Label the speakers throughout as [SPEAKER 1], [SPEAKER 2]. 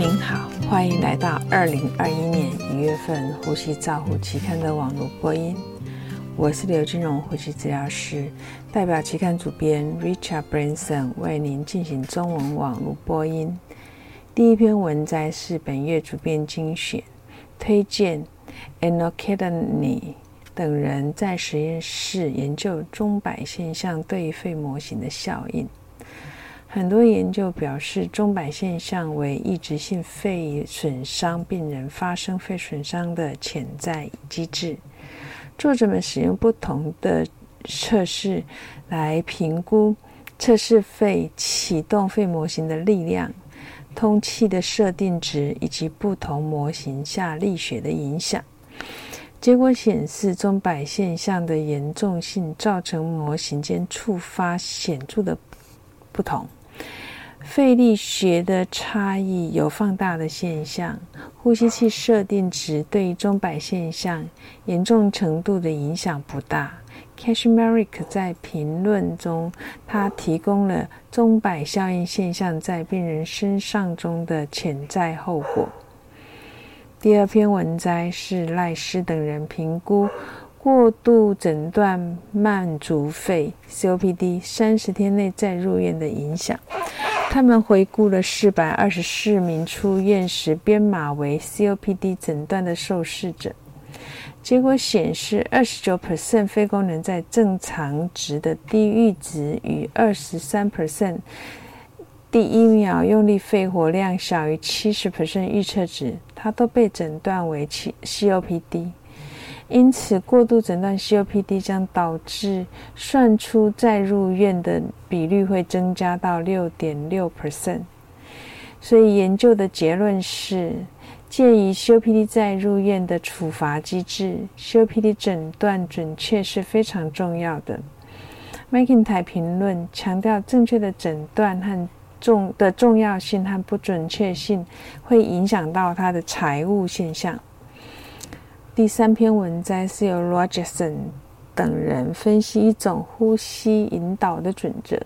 [SPEAKER 1] 您好，欢迎来到二零二一年一月份《呼吸照护期刊》的网络播音。我是刘金荣呼吸治疗师，代表期刊主编 Richard Branson 为您进行中文网络播音。第一篇文摘是本月主编精选，推荐 a n o k a d a n y 等人在实验室研究钟摆现象对肺模型的效应。很多研究表示，钟摆现象为抑制性肺损伤病人发生肺损伤的潜在机制。作者们使用不同的测试来评估测试肺启动肺模型的力量、通气的设定值以及不同模型下力学的影响。结果显示，钟摆现象的严重性造成模型间触发显著的不同。肺力学的差异有放大的现象，呼吸器设定值对钟摆现象严重程度的影响不大。Cashmerick 在评论中，他提供了钟摆效应现象在病人身上中的潜在后果。第二篇文摘是赖斯等人评估过度诊断慢阻肺 （COPD） 三十天内再入院的影响。他们回顾了四百二十四名出院时编码为 COPD 诊断的受试者，结果显示，二十九 percent 肺功能在正常值的低阈值与二十三 percent 第一秒用力肺活量小于七十 percent 预测值，它都被诊断为 COPD。因此，过度诊断 COPD 将导致算出再入院的比率会增加到六点六 percent。所以，研究的结论是，鉴于 COPD 再入院的处罚机制，COPD 诊断准确是非常重要的。m a k i n t y 评论强调，正确的诊断和重的重要性和不准确性会影响到它的财务现象。第三篇文摘是由 Rogerson 等人分析一种呼吸引导的准则，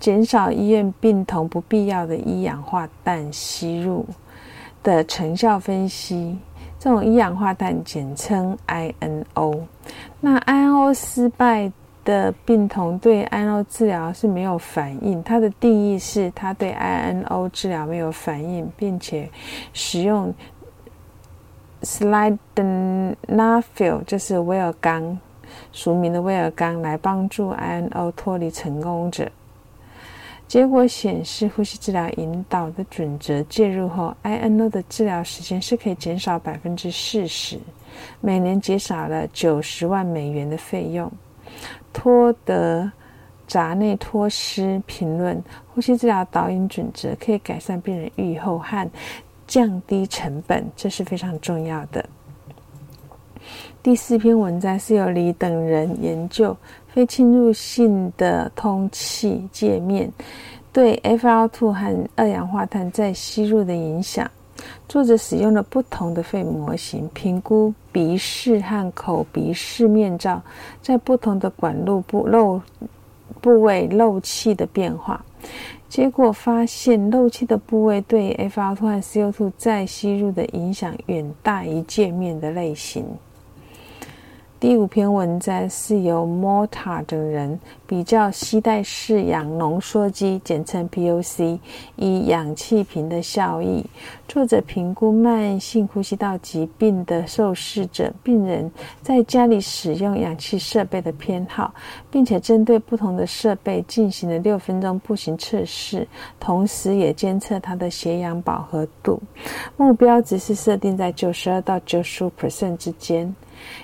[SPEAKER 1] 减少医院病童不必要的一氧化氮吸入的成效分析。这种一氧化氮简称 INO。那 INO 失败的病童对 INO 治疗是没有反应。它的定义是，他对 INO 治疗没有反应，并且使用。Slidenafil 就是威尔刚，俗名的威尔刚来帮助 INO 脱离成功者。结果显示，呼吸治疗引导的准则介入后，INO 的治疗时间是可以减少百分之四十，每年减少了九十万美元的费用。托德扎内托斯评论：呼吸治疗导引准则可以改善病人预后和。降低成本，这是非常重要的。第四篇文章是由李等人研究非侵入性的通气界面对 FiO2 和二氧化碳在吸入的影响。作者使用了不同的肺模型，评估鼻室和口鼻室面罩在不同的管路部漏部位漏气的变化。结果发现，漏气的部位对 FR2 和 CO2 再吸入的影响远大于界面的类型。第五篇文章是由 Mota 等人比较吸带式氧浓缩机（简称 POC） 以氧气瓶的效益。作者评估慢性呼吸道疾病的受试者病人在家里使用氧气设备的偏好，并且针对不同的设备进行了六分钟步行测试，同时也监测它的血氧饱和度。目标值是设定在九十二到九十五 percent 之间。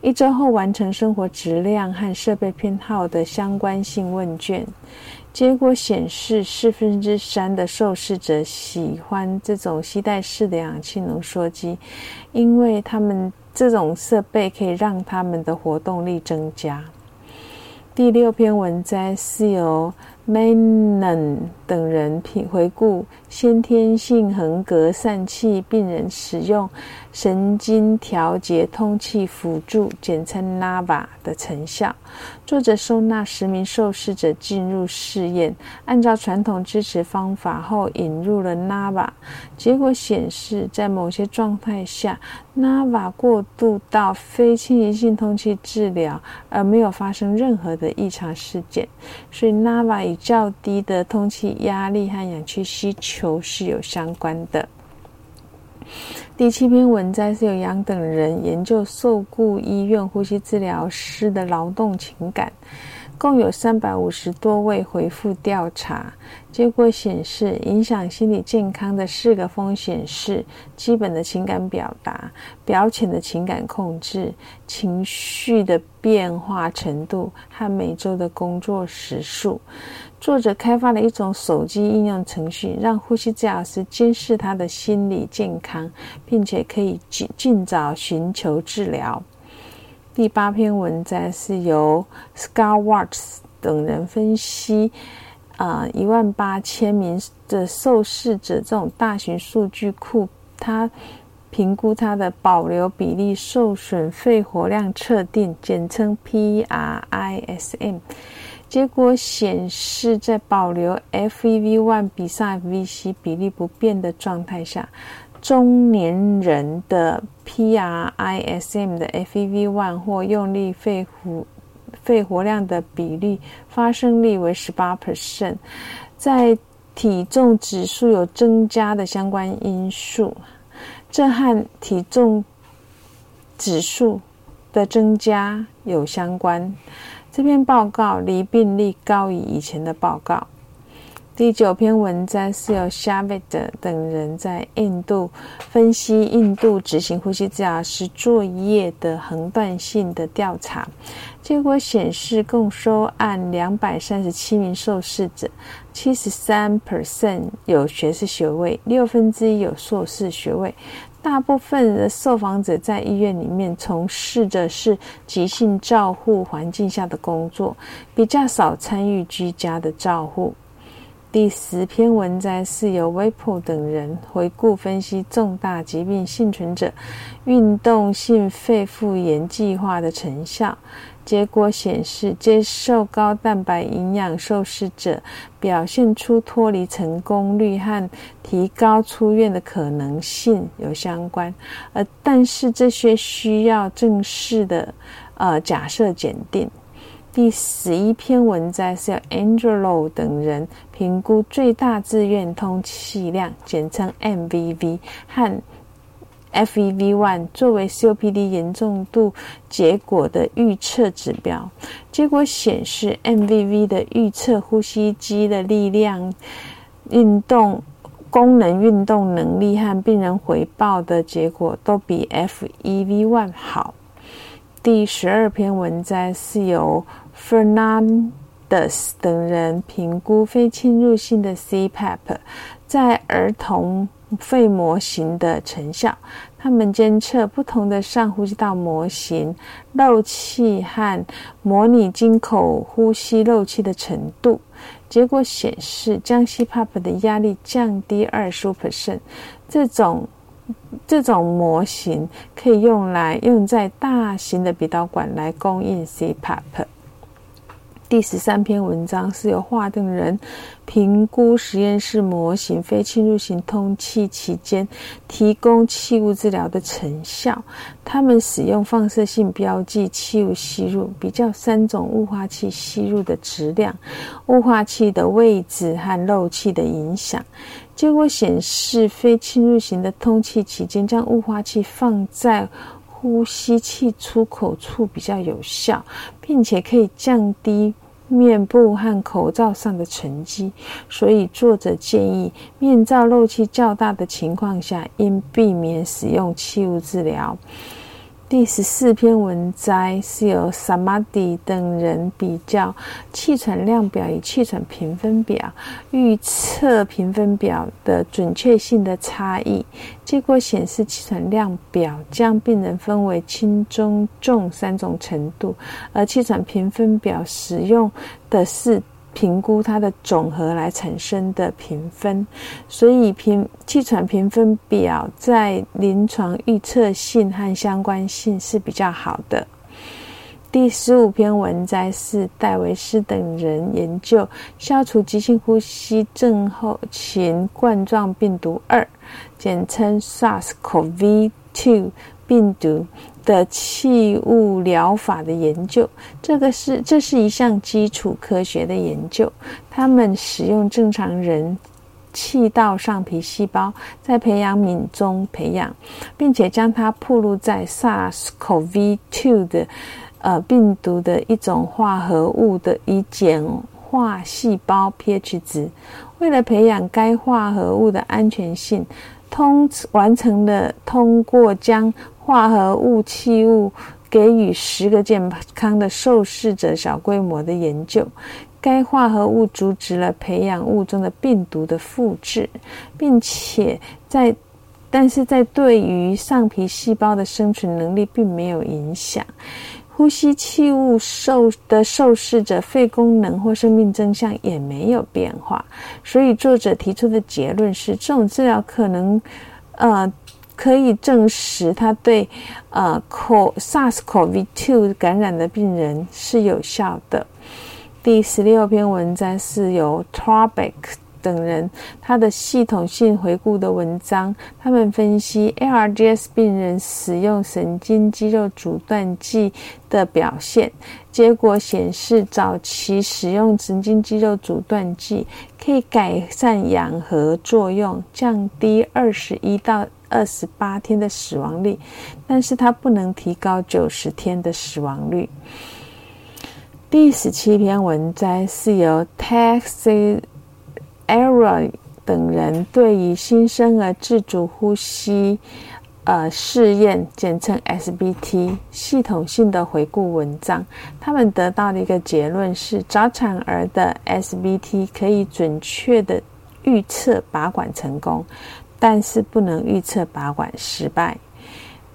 [SPEAKER 1] 一周后完成生活质量和设备偏好的相关性问卷，结果显示四分之三的受试者喜欢这种吸带式的氧气浓缩机，因为他们这种设备可以让他们的活动力增加。第六篇文摘是由 Manon 等人评回顾先天性横膈疝气病人使用神经调节通气辅助（简称 NAVA） 的成效。作者收纳十名受试者进入试验，按照传统支持方法后引入了 NAVA。结果显示，在某些状态下，NAVA 过渡到非侵袭性通气治疗，而没有发生任何的异常事件。所以，NAVA 以较低的通气压力和氧气需求是有相关的。第七篇文摘是由杨等人研究受雇医院呼吸治疗师的劳动情感，共有三百五十多位回复调查。结果显示，影响心理健康的四个风险是：基本的情感表达、表浅的情感控制、情绪的变化程度和每周的工作时数。作者开发了一种手机应用程序，让呼吸治疗师监视他的心理健康，并且可以尽尽早寻求治疗。第八篇文章是由 Scar Watts 等人分析，啊，一万八千名的受试者这种大型数据库，他评估他的保留比例受损肺活量测定，简称 PRISM。结果显示，在保留 FEV1 比上 FVC 比例不变的状态下，中年人的 PRISM 的 FEV1 或用力肺活肺活量的比例发生率为十八 percent，在体重指数有增加的相关因素，这和体重指数的增加有相关。这篇报告离病例高于以前的报告。第九篇文章是由 Shavit 等人在印度分析印度执行呼吸治疗师作业的横断性的调查，结果显示，共收案两百三十七名受试者，七十三 percent 有学士学位，六分之一有硕士学位。大部分的受访者在医院里面从事的是急性照护环境下的工作，比较少参与居家的照护。第十篇文章是由 w e p o 等人回顾分析重大疾病幸存者运动性肺复原计划的成效。结果显示，接受高蛋白营养受试者表现出脱离成功率和提高出院的可能性有相关，呃，但是这些需要正式的呃假设检定。第十一篇文章是由 Angelo 等人评估最大自愿通气量，简称 MVV 和。FEV1 作为 COPD 严重度结果的预测指标，结果显示 MVV 的预测呼吸机的力量、运动功能、运动能力和病人回报的结果都比 FEV1 好。第十二篇文章是由 Fernandez 等人评估非侵入性的 CPAP 在儿童。肺模型的成效，他们监测不同的上呼吸道模型漏气和模拟经口呼吸漏气的程度。结果显示，将 CPAP 的压力降低二十五 percent，这种这种模型可以用来用在大型的鼻导管来供应 CPAP。第十三篇文章是由华等人评估实验室模型非侵入型通气期间提供气雾治疗的成效。他们使用放射性标记气雾吸入，比较三种雾化器吸入的质量、雾化器的位置和漏气的影响。结果显示，非侵入型的通气期间将雾化器放在。呼吸器出口处比较有效，并且可以降低面部和口罩上的沉积，所以作者建议面罩漏气较大的情况下，应避免使用气雾治疗。第十四篇文摘是由 Samadhi 等人比较气喘量表与气喘评分表预测评分表的准确性的差异。结果显示，气喘量表将病人分为轻、中、重三种程度，而气喘评分表使用的是评估它的总和来产生的评分，所以评气喘评分表在临床预测性和相关性是比较好的。第十五篇文摘是戴维斯等人研究消除急性呼吸症候群冠状病毒二，简称 SARS-CoV-2 病毒的器物疗法的研究。这个是这是一项基础科学的研究。他们使用正常人气道上皮细胞在培养皿中培养，并且将它暴露在 SARS-CoV-2 的。呃，病毒的一种化合物的以简化细胞 pH 值，为了培养该化合物的安全性，通完成了通过将化合物气雾给予十个健康的受试者小规模的研究。该化合物阻止了培养物中的病毒的复制，并且在，但是在对于上皮细胞的生存能力并没有影响。呼吸气雾受的受试者肺功能或生命征象也没有变化，所以作者提出的结论是，这种治疗可能，呃，可以证实它对呃 SARS-CoV-2 感染的病人是有效的。第十六篇文章是由 Trabeck。等人他的系统性回顾的文章，他们分析 ARDS 病人使用神经肌肉阻断剂的表现，结果显示早期使用神经肌肉阻断剂可以改善氧合作用，降低二十一到二十八天的死亡率，但是它不能提高九十天的死亡率。第十七篇文摘是由 Taxi。Era 等人对于新生儿自主呼吸呃试验，简称 SBT 系统性的回顾文章，他们得到的一个结论是，早产儿的 SBT 可以准确的预测拔管成功，但是不能预测拔管失败。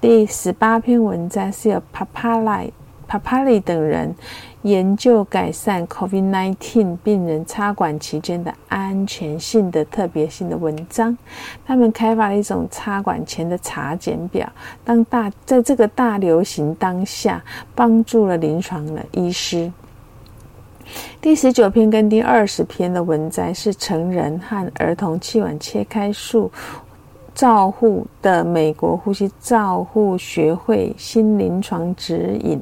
[SPEAKER 1] 第十八篇文章是由 Papali Papali 等人。研究改善 COVID-19 病人插管期间的安全性的特别性的文章。他们开发了一种插管前的查检表，当大在这个大流行当下，帮助了临床的医师。第十九篇跟第二十篇的文摘是成人和儿童气管切开术照护的美国呼吸照护学会新临床指引。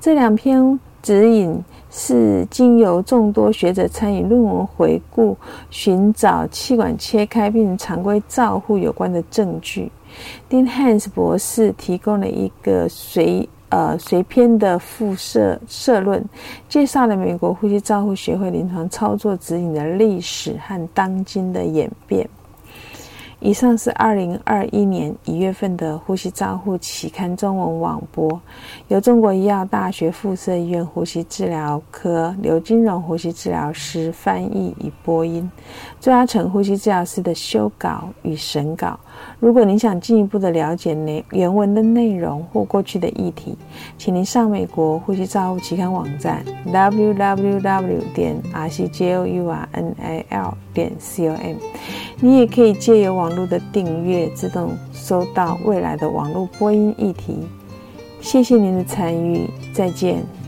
[SPEAKER 1] 这两篇。指引是经由众多学者参与论文回顾，寻找气管切开并常规照护有关的证据。丁汉斯博士提供了一个随呃随篇的附设社论，介绍了美国呼吸照护学会临床操作指引的历史和当今的演变。以上是二零二一年一月份的《呼吸照护》期刊中文网播，由中国医药大学附设医院呼吸治疗科刘金荣呼吸治疗师翻译与播音，朱阿成呼吸治疗师的修稿与审稿。如果您想进一步的了解内原文的内容或过去的议题，请您上美国呼吸照护期刊网站 www 点 r c j o u r n a l 点 c o m。你也可以借由网络的订阅，自动收到未来的网络播音议题。谢谢您的参与，再见。